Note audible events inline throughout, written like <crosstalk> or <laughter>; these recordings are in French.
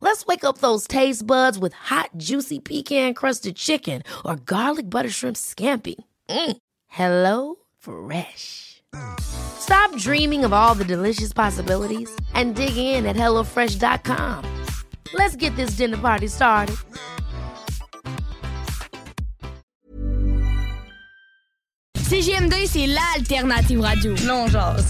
Let's wake up those taste buds with hot, juicy pecan crusted chicken or garlic butter shrimp scampi. Mm. Hello Fresh. Stop dreaming of all the delicious possibilities and dig in at HelloFresh.com. Let's get this dinner party started. CGM2, c'est l'alternative radio. Non, genre.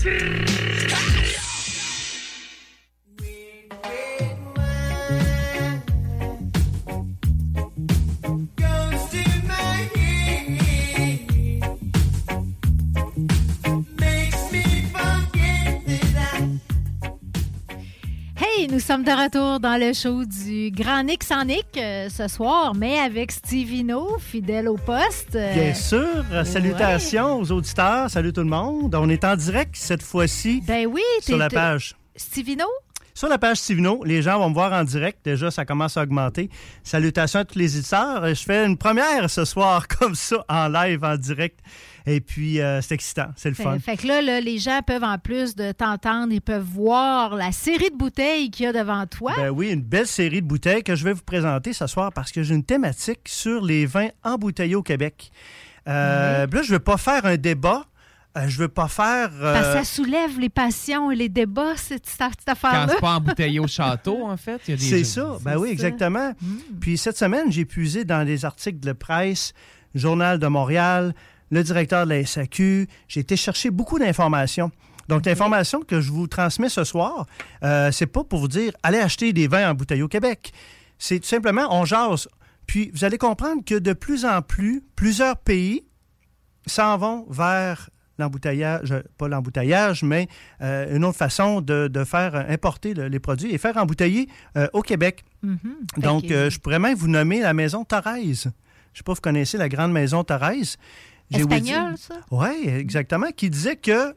Sommes de retour dans le show du Grand Nick sans Nick euh, ce soir, mais avec Stevino, fidèle au poste. Euh, Bien sûr. Salutations aux auditeurs. Salut tout le monde. On est en direct cette fois-ci Ben oui, sur la page. Stevino? Sur la page Stivino, les gens vont me voir en direct. Déjà, ça commence à augmenter. Salutations à tous les éditeurs. Je fais une première ce soir <laughs> comme ça, en live, en direct. Et puis, euh, c'est excitant. C'est le fun. fait que là, là, les gens peuvent, en plus de t'entendre, ils peuvent voir la série de bouteilles qu'il y a devant toi. Ben oui, une belle série de bouteilles que je vais vous présenter ce soir parce que j'ai une thématique sur les vins embouteillés au Québec. Euh, Là, je ne veux pas faire un débat. Euh, je veux pas faire. euh, ça soulève les passions et les débats, cette, cette Quand affaire-là. c'est pas <laughs> embouteillé au château, en fait. il y a des- C'est ça, ben oui, ça. exactement. Mm. Puis cette semaine, j'ai puisé dans des articles de presse, Journal de Montréal, le directeur de la SAQ. J'ai été chercher beaucoup d'informations. Donc, l'information que je vous transmets ce soir, euh, c'est pas pour vous dire allez acheter des vins en bouteille au Québec. C'est tout simplement on jase. Puis vous allez comprendre que de plus en plus, plusieurs pays s'en vont vers l'embouteillage, pas l'embouteillage, mais euh, une autre façon de, de faire euh, importer le- les produits et faire embouteiller euh, au Québec. Mhm. Fait Donc, je pourrais même vous nommer la maison Thorez. Je ne sais pas si vous connaissez la grande maison dire- Espagnol, ça? Oui, exactement. Qui disait que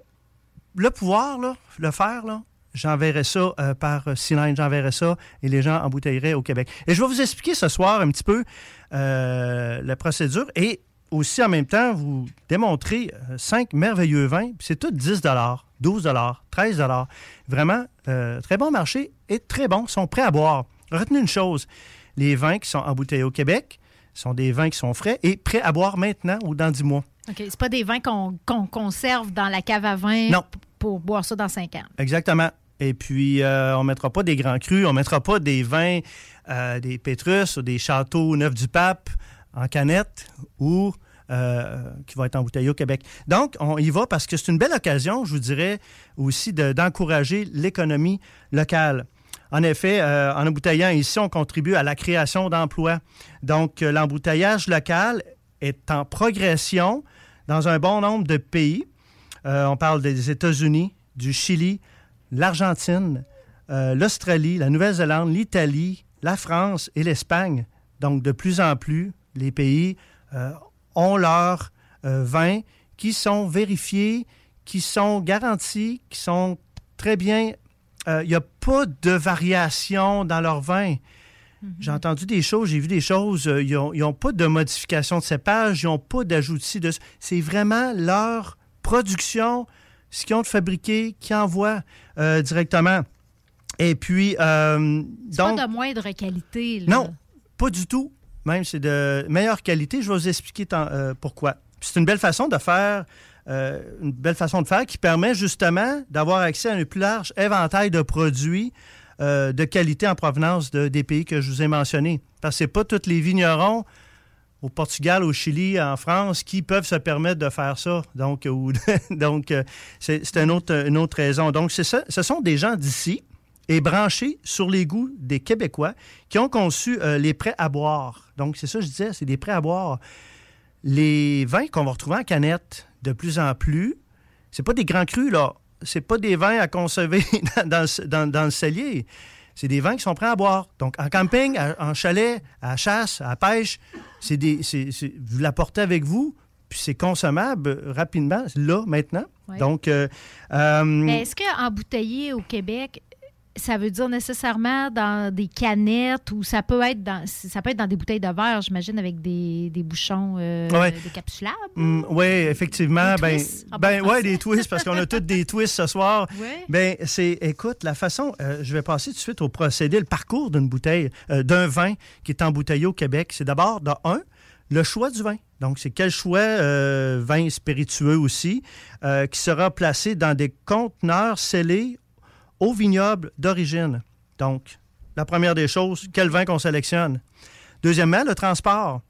le pouvoir, là, le faire, là, j'enverrais ça euh, par cylindre, j'enverrais ça et les gens embouteilleraient au Québec. Et je vais vous expliquer ce soir un petit peu euh, la procédure et aussi en même temps vous démontrer euh, cinq merveilleux vins. Puis C'est tout 10 12 13 Vraiment, euh, très bon marché et très bons, sont prêts à boire. Retenez une chose, les vins qui sont embouteillés au Québec sont des vins qui sont frais et prêts à boire maintenant ou dans 10 mois. OK. C'est pas des vins qu'on conserve dans la cave à vin Non. pour boire ça dans cinq ans. Exactement. Et puis, euh, on ne mettra pas des grands crus, on ne mettra pas des vins, euh, des Pétrus ou des châteaux neufs du pape en canette ou euh, qui vont être embouteillés au Québec. Donc, on y va parce que c'est une belle occasion, je vous dirais, aussi de- d'encourager l'économie locale. En effet, euh, en embouteillant ici, on contribue à la création d'emplois. Donc, euh, l'embouteillage local est en progression dans un bon nombre de pays. On parle des États-Unis, du Chili, l'Argentine, l'Australie, la Nouvelle-Zélande, l'Italie, la France et l'Espagne. Donc, de plus en plus, les pays ont leurs euh, vins qui sont vérifiés, qui sont garantis, qui sont très bien. Il n'y a pas de variation dans leurs vins. J'ai entendu des choses, j'ai vu des choses. euh, ils n'ont pas de modification de cépage, ils n'ont pas d'ajoutis de. C'est vraiment leur production, ce qu'ils ont fabriqué, qu'ils envoient euh, directement. Et puis, euh, C'est donc. pas de moindre qualité. Là. Non, pas du tout. Même, c'est de meilleure qualité. Je vais vous expliquer euh, pourquoi. C'est une belle façon de faire, euh, une belle façon de faire qui permet justement d'avoir accès à un plus large éventail de produits euh, de qualité en provenance de- des pays que je vous ai mentionnés. Parce que c'est pas tous les vignerons au Portugal, au Chili, en France, qui peuvent se permettre de faire ça. Donc, <laughs> donc c'est une autre, une autre raison. Donc, ça, ce sont des gens d'ici et branchés sur les goûts des Québécois qui ont conçu euh, les prêts à boire. Donc, c'est ça que je disais, c'est des prêts à boire. Les vins qu'on va retrouver en canette de plus en plus, c'est pas des grands crus, là. C'est pas des vins à conserver <laughs> dans, dans le- dans- le cellier. c'est des vins qui sont prêts à boire. Donc, en camping, en chalet, à la chasse, à la pêche, c'est des, vous l'apportez avec vous, puis c'est consommable rapidement, là, maintenant. Donc, euh, euh, Mais est-ce qu'embouteiller au Québec, ça veut dire nécessairement dans des canettes ou ça peut être dans ça peut être dans des bouteilles de verre, j'imagine, avec des, des bouchons euh, décapsulables? Mm, oui, effectivement. ben, ben ouais, des twists, parce qu'on a tous des twists ce soir. <laughs> Ben, c'est, écoute, la façon, euh, je vais passer tout de suite au procédé, le parcours d'une bouteille, euh, d'un vin qui est embouteillé au Québec. C'est d'abord, de un, le choix du vin. Donc, c'est quel choix vin spiritueux aussi, qui sera placé dans des conteneurs scellés au vignoble d'origine. Donc, la première des choses, quel vin qu'on sélectionne. Deuxièmement, le transport.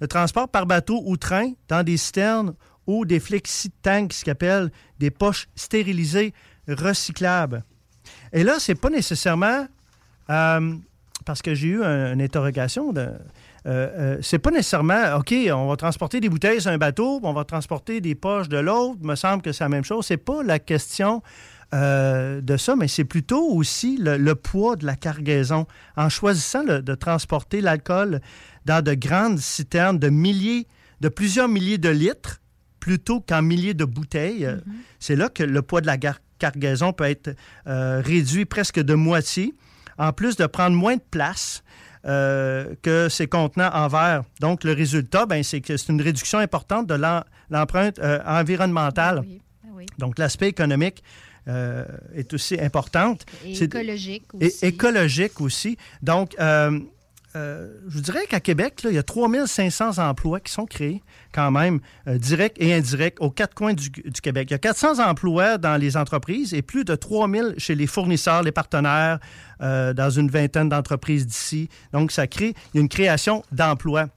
Le transport par bateau ou train dans des citernes ou des flexi-tanks, ce qu'on appelle des poches stérilisées recyclables. Et là, c'est pas nécessairement euh, parce que j'ai eu une interrogation. Euh, euh, c'est pas nécessairement, OK, on va transporter des bouteilles sur un bateau, on va transporter des poches de l'autre. Me semble que c'est la même chose. C'est pas la question euh, de ça, mais c'est plutôt aussi le, poids de la cargaison. En choisissant de transporter l'alcool dans de grandes citernes de milliers, de plusieurs milliers de litres, plutôt qu'en milliers de bouteilles, mm-hmm. c'est là que le poids de la cargaison peut être euh, réduit presque de moitié, en plus de prendre moins de place. Euh, que ces contenants en verre. Donc, le résultat, ben, c'est que c'est une réduction importante de l'empreinte environnementale. Donc, l'aspect économique euh, est aussi importante. Et écologique aussi. Et écologique aussi. Donc, euh, euh, je vous dirais qu'à Québec, là, il y a 3500 emplois qui sont créés quand même, directs et indirects, aux quatre coins du, Québec. Il y a 400 emplois dans les entreprises et plus de 3000 chez les fournisseurs, les partenaires, dans une vingtaine d'entreprises d'ici. Donc, ça crée une création d'emplois.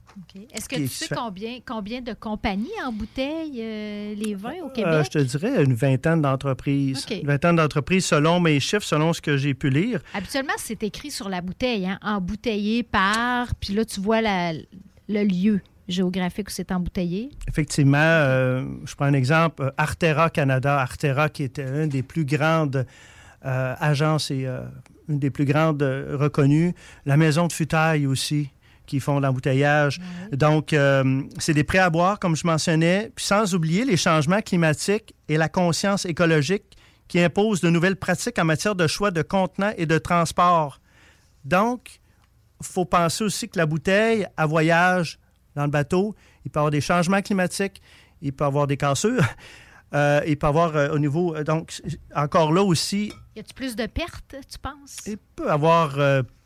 Est-ce que tu sais combien, combien de compagnies en bouteille euh, les vins au euh, Québec? je te dirais une vingtaine d'entreprises. Une vingtaine d'entreprises selon mes chiffres, selon ce que j'ai pu lire. Habituellement, c'est écrit sur la bouteille, hein, embouteillé par, puis là, tu vois le lieu géographique où c'est embouteillé? Effectivement. Euh, je prends un exemple. Artera Canada. Artera, qui était une des plus grandes agences et une des plus grandes reconnues. La Maison de Futaille aussi qui font l'embouteillage. Donc, euh, c'est des prêts à boire, comme je mentionnais, puis sans oublier les changements climatiques et la conscience écologique qui imposent de nouvelles pratiques en matière de choix de contenants et de transport. Donc, il faut penser aussi que la bouteille, à voyage dans le bateau, il peut y avoir des changements climatiques, il peut y avoir des cassures. <laughs> Euh, il peut y avoir euh, au niveau. donc, encore là aussi. Y a-t-il plus de pertes, tu penses? Il peut y avoir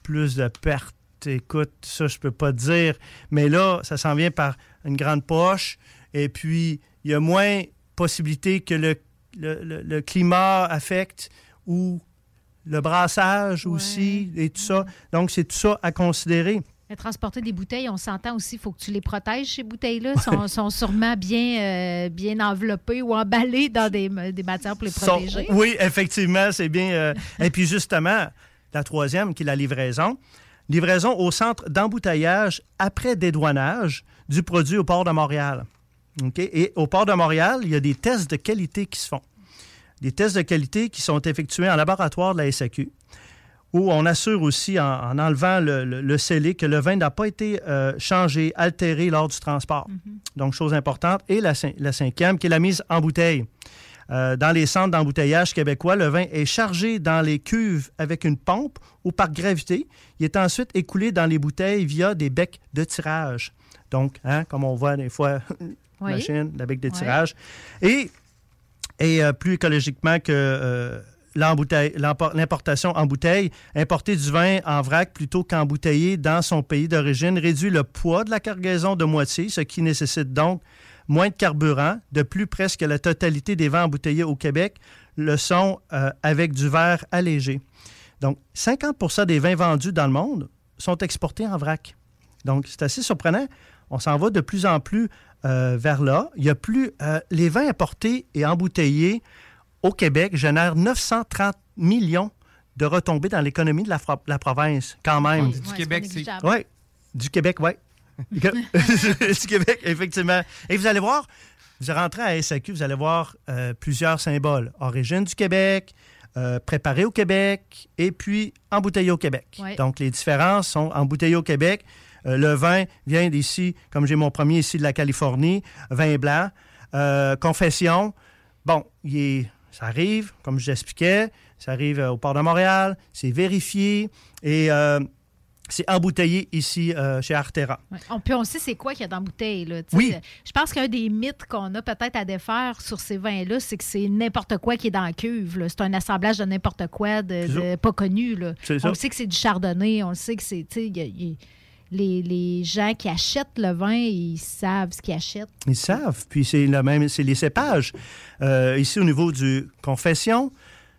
plus de pertes écoute, ça, je peux pas te dire. Mais là, ça s'en vient par une grande poche. Et puis, il y a moins possibilité que le, le, climat affecte ou le brassage aussi et tout ça. Donc, c'est tout ça à considérer. transporter des bouteilles, on s'entend aussi, il faut que tu les protèges, ces bouteilles-là. Sont, sont sûrement bien, euh, bien enveloppées ou emballées dans des, des matières pour les protéger. oui, effectivement, c'est bien. Euh, et puis justement, la troisième, qui est la livraison. Livraison au centre d'embouteillage après dédouanage du produit au port de Montréal. Et au port de Montréal, il y a des tests de qualité qui se font. Des tests de qualité qui sont effectués en laboratoire de la SAQ, où on assure aussi, en, enlevant le, scellé, que le vin n'a pas été euh, changé, altéré lors du transport. Mm-hmm. Donc, chose importante. Et la, la cinquième, qui est la mise en bouteille. Euh, dans les centres d'embouteillage québécois, le vin est chargé dans les cuves avec une pompe ou par gravité. Il est ensuite écoulé dans les bouteilles via des becs de tirage. Donc, hein, comme on voit des fois, <laughs> machine, la bec de tirage. Et, et euh, plus écologiquement que euh, l'importation en bouteille, importer du vin en vrac plutôt qu'embouteillé dans son pays d'origine réduit le poids de la cargaison de moitié, ce qui nécessite donc moins de carburant. De plus, presque la totalité des vins embouteillés au Québec le sont euh, avec du verre allégé. Donc, 50% des vins vendus dans le monde sont exportés en vrac. Donc, c'est assez surprenant. On s'en va de plus en plus euh, vers là. Il y a plus. Euh, les vins importés et embouteillés au Québec génèrent 930 millions de retombées dans l'économie de la, la, province, quand même. du Québec, c'est. Oui, du Québec, oui. du Québec, effectivement. Et vous allez voir, vous rentrez à SAQ, vous allez voir euh, plusieurs symboles. Origine du Québec, préparé au Québec et puis embouteillé au Québec. Donc, les différences sont embouteillé au Québec. le vin vient d'ici, comme j'ai mon premier ici de la Californie, vin blanc. confession, bon, il est, ça arrive, comme je l'expliquais, ça arrive au port de Montréal, c'est vérifié et c'est embouteillé ici euh, chez Artera. On, puis on sait c'est quoi qu'il y a dans la bouteille. Là, oui. Je pense qu'un des mythes qu'on a peut-être à défaire sur ces vins-là, c'est que c'est n'importe quoi qui est dans la cuve. C'est un assemblage de n'importe quoi, de, pas connu. Là. On sait que c'est du chardonnay, on le sait que c'est. Les, gens qui achètent le vin, ils savent ce qu'ils achètent. Ils savent. Puis c'est le même, c'est les cépages. Euh, ici, au niveau du confession,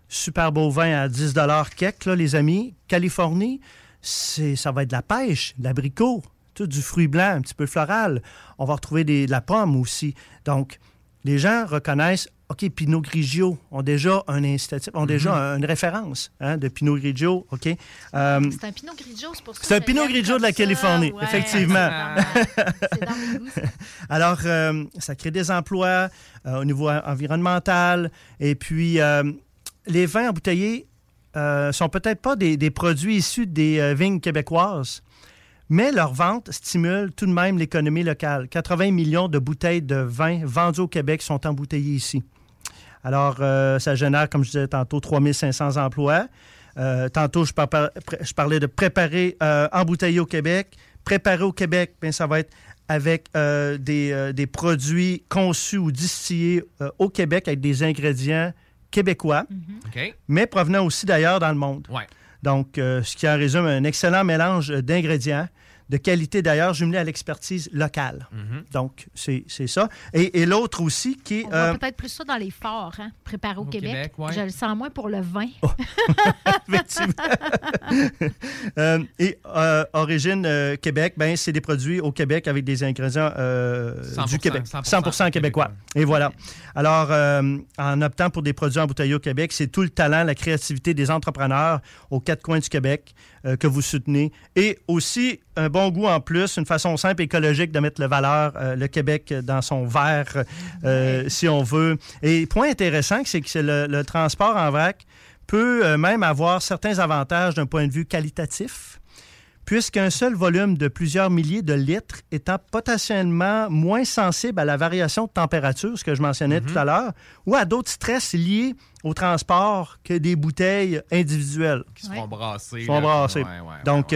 super beau vin à 10 kek, là, les amis. Californie, ça va être de la pêche, de l'abricot, tout du fruit blanc, un petit peu floral. On va retrouver des, de la pomme aussi. Donc, les gens reconnaissent, OK, Pinot Grigio ont déjà un incitatif, ont déjà mhm. une référence hein, de Pinot Grigio, OK? Euh, c'est un Pinot Grigio, c'est pour ça. C'est un Pinot Grigio de la Californie, effectivement. <laughs> Alors, euh, ça crée des emplois euh, au niveau environnemental. Et puis, les vins embouteillés euh, sont peut-être pas des, produits issus des euh, vignes québécoises, mais leur vente stimule tout de même l'économie locale. 80 millions de bouteilles de vin vendues au Québec sont embouteillées ici. Alors, euh, ça génère, comme je disais tantôt, 3500 emplois. tantôt, je, parlais de préparer, embouteiller au Québec. Préparer au Québec, bien, ça va être avec des, des, produits conçus ou distillés au Québec avec des ingrédients québécois, mhm. mais provenant aussi d'ailleurs dans le monde. Donc, euh, ce qui en résume un excellent mélange d'ingrédients de qualité d'ailleurs jumelé à l'expertise locale. Mhm. Donc, c'est ça. Et, l'autre aussi qui est... On euh, peut-être plus ça dans les forts, hein, préparés au, Québec. Je le sens moins pour le vin. Oh. <laughs> Effectivement. <laughs> Euh, et euh, Origine Québec, ben, c'est des produits au Québec avec des ingrédients du Québec. 100%, québécois. Et voilà. Alors, en optant pour des produits embouteillés au Québec, c'est tout le talent, la créativité des entrepreneurs aux quatre coins du Québec que vous soutenez. Et aussi un bon goût en plus, une façon simple et écologique de mettre le valeur, euh, le Québec dans son verre, euh, si on veut. Et point intéressant, c'est que le, le, transport en vrac peut euh, même avoir certains avantages d'un point de vue qualitatif puisqu'un seul volume de plusieurs milliers de litres étant potentiellement moins sensible à la variation de température, ce que je mentionnais tout à l'heure, ou à d'autres stress liés au transport que des bouteilles individuelles. Qui se font brasser. Donc,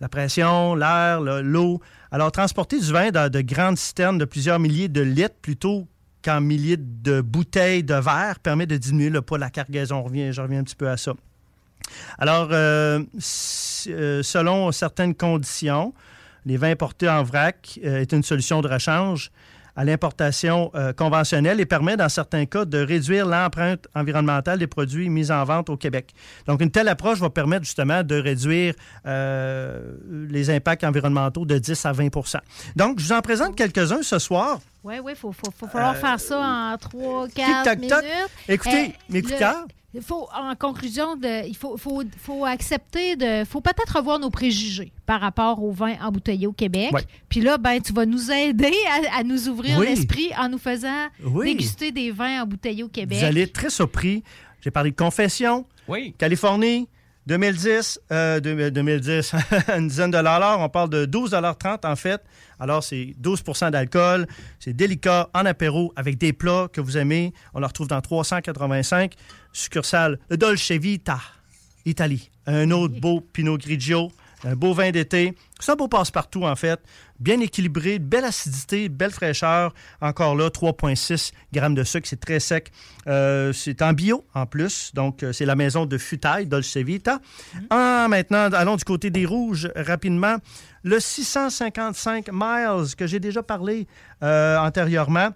la pression, l'air, l'eau. Alors, transporter du vin dans de grandes citernes de plusieurs milliers de litres plutôt qu'en milliers de bouteilles de verre permet de diminuer le poids de la cargaison. je reviens un petit peu à ça. Alors, euh, euh, selon certaines conditions, les vins importés en vrac euh, est une solution de rechange à l'importation euh, conventionnelle et permet, dans certains cas, de réduire l'empreinte environnementale des produits mis en vente au Québec. Donc, une telle approche va permettre justement de réduire euh, les impacts environnementaux de 10 à 20% Donc, je vous en présente quelques-uns ce soir. Oui, oui, il faut, falloir euh, faire ça en 3-4 minutes. Écoutez, mes il faut, en conclusion, de, il faut, faut, faut accepter de. faut peut-être revoir nos préjugés par rapport au vin embouteillé au Québec. Puis là, ben, tu vas nous aider à, nous ouvrir l'esprit en nous faisant déguster des vins embouteillés au Québec. Vous allez être très surpris. J'ai parlé de confession. Oui. Californie, 2010, 2010, euh, <laughs> une dizaine de dollars. On parle de 12,30 en fait. Alors, c'est 12% d'alcool. C'est délicat en apéro avec des plats que vous aimez. On le retrouve dans 385 succursale Dolce Vita, Italie. Un autre beau Pinot Grigio, un beau vin d'été. Ça beau passe-partout, en fait. Bien équilibré, belle acidité, belle fraîcheur. Encore là, 3,6 grammes de sucre, c'est très sec. Euh, c'est en bio, en plus. Donc, euh, c'est la maison de Futaille, Dolce Vita. Mm. Ah, maintenant, allons du côté des rouges, rapidement. Le 655 Miles, que j'ai déjà parlé euh, antérieurement.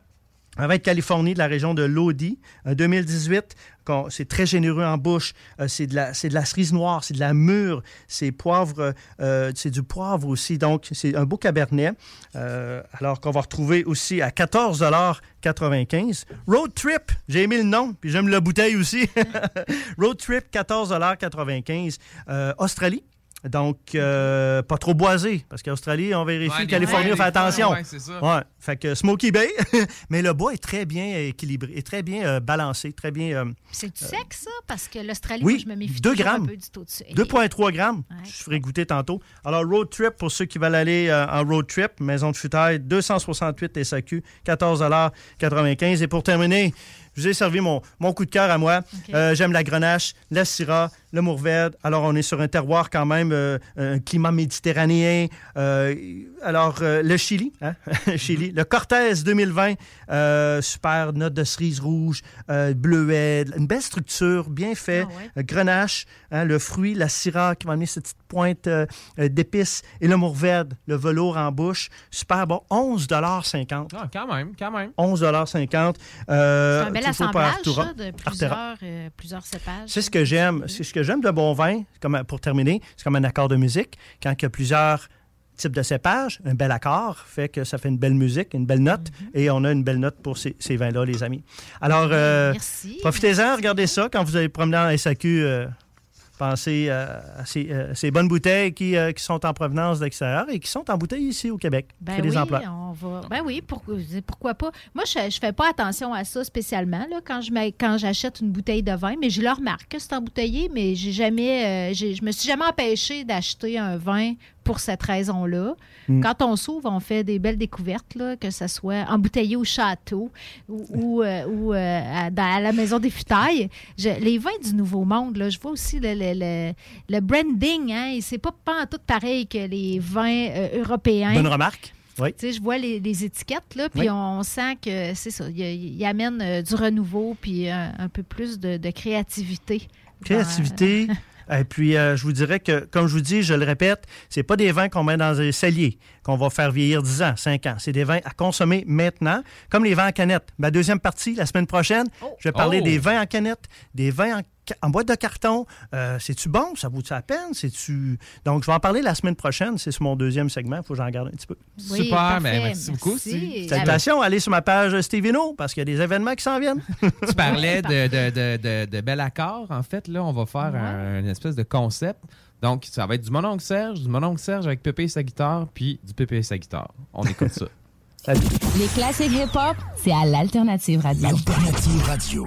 Avec Californie, de la région de Lodi, 2018. C'est très généreux en bouche. Euh, c'est de, la, cerise noire, c'est de la mûre, c'est poivre, euh, c'est du poivre aussi. Donc, c'est un beau cabernet. Euh, alors qu'on va retrouver aussi à 14,95 Road Trip, j'ai aimé le nom, puis j'aime la bouteille aussi. <laughs> Road Trip, 14,95 Australie. Donc, euh, pas trop boisé, parce qu'Australie, on vérifie. Californie, on fait attention. Ouais, c'est ça. Ouais. Fait que Smoky Bay, <laughs> mais le bois est très bien équilibré, est très bien euh, balancé, très bien. Euh, c'est du sec, ça? Parce que l'Australie, oui, je me méfie 2 grammes. un peu du taux de sucre. 2,3 grammes. Je ferai goûter tantôt. Alors, road trip, pour ceux qui veulent aller en road trip, maison de futaille, 268 SAQ, 14,95 Et pour terminer, je vous ai servi mon, mon coup de cœur à moi. J'aime la grenache, la syrah, le Mourvèdre. Alors, on est sur un terroir quand même, euh, un climat méditerranéen. Euh, alors, euh, le Chili, hein? <laughs> Chili. Le Cortez 2020, super note de cerise rouge, bleuet, une belle structure, bien fait. Ah grenache, hein, le fruit, la syrah qui va amener cette petite pointe d'épices et le Mourvèdre, le velours en bouche. Super bon, 11,50 ah, quand même, quand même. 11,50 C'est un bel assemblage, ça, de plusieurs, plusieurs cépages. C'est ce que j'aime. C'est ce que j'aime de bon vin, comme, pour terminer, c'est comme un accord de musique. Quand il y a plusieurs types de cépages, un bel accord fait que ça fait une belle musique, une belle note, mhm. et on a une belle note pour ces, vins-là, les amis. Alors, euh, profitez-en, regardez ça quand vous allez promener en SAQ. Euh, pensez euh, à ces, bonnes bouteilles qui, qui, sont en provenance d'extérieur et qui sont en bouteille ici au Québec. Ben oui, emplois. On va... Ben oui, pourquoi pas? Moi, je ne fais pas attention à ça spécialement là, quand, je quand j'achète une bouteille de vin, mais je le remarque que c'est embouteillé, mais j'ai jamais, je me suis jamais empêché d'acheter un vin pour cette raison-là. Mm. Quand on s'ouvre, on fait des belles découvertes, là, que ce soit embouteillé au château ou, euh, ou, euh, à, la maison des futailles. les vins du Nouveau Monde, là, je vois aussi le, le, le, branding. Hein, c'est pas, pas tout pareil que les vins euh, européens. Bonne remarque. Oui. Tu sais, je vois les, étiquettes, là, puis on sent que c'est ça. Il, amène du renouveau, puis un, peu plus de, de créativité. Créativité, <laughs> Et puis, euh, je vous dirais que, comme je vous dis, je le répète, c'est pas des vins qu'on met dans des celliers, qu'on va faire vieillir 10 ans, 5 ans. C'est des vins à consommer maintenant, comme les vins en canette. Ma deuxième partie, la semaine prochaine, oh. je vais parler oh. des vins en canette, des vins en en boîte de carton. Euh, c'est-tu bon? Ça vaut-tu la peine? C'est-tu... Donc, je vais en parler la semaine prochaine. C'est sur mon deuxième segment. Il faut que j'en garde un petit peu. Super, mais merci beaucoup. Salutations. Allez sur ma page Stevino parce qu'il y a des événements qui s'en viennent. <laughs> tu parlais de, de, de, de, bel accord. En fait, là, on va faire une espèce de concept. Donc, ça va être du mononcle Serge, du mononcle Serge avec Pépé et sa guitare, puis du Pépé et sa guitare. On écoute ça. Salut. <laughs> Les classiques hip-hop, c'est à l'Alternative Radio. L'Alternative Radio.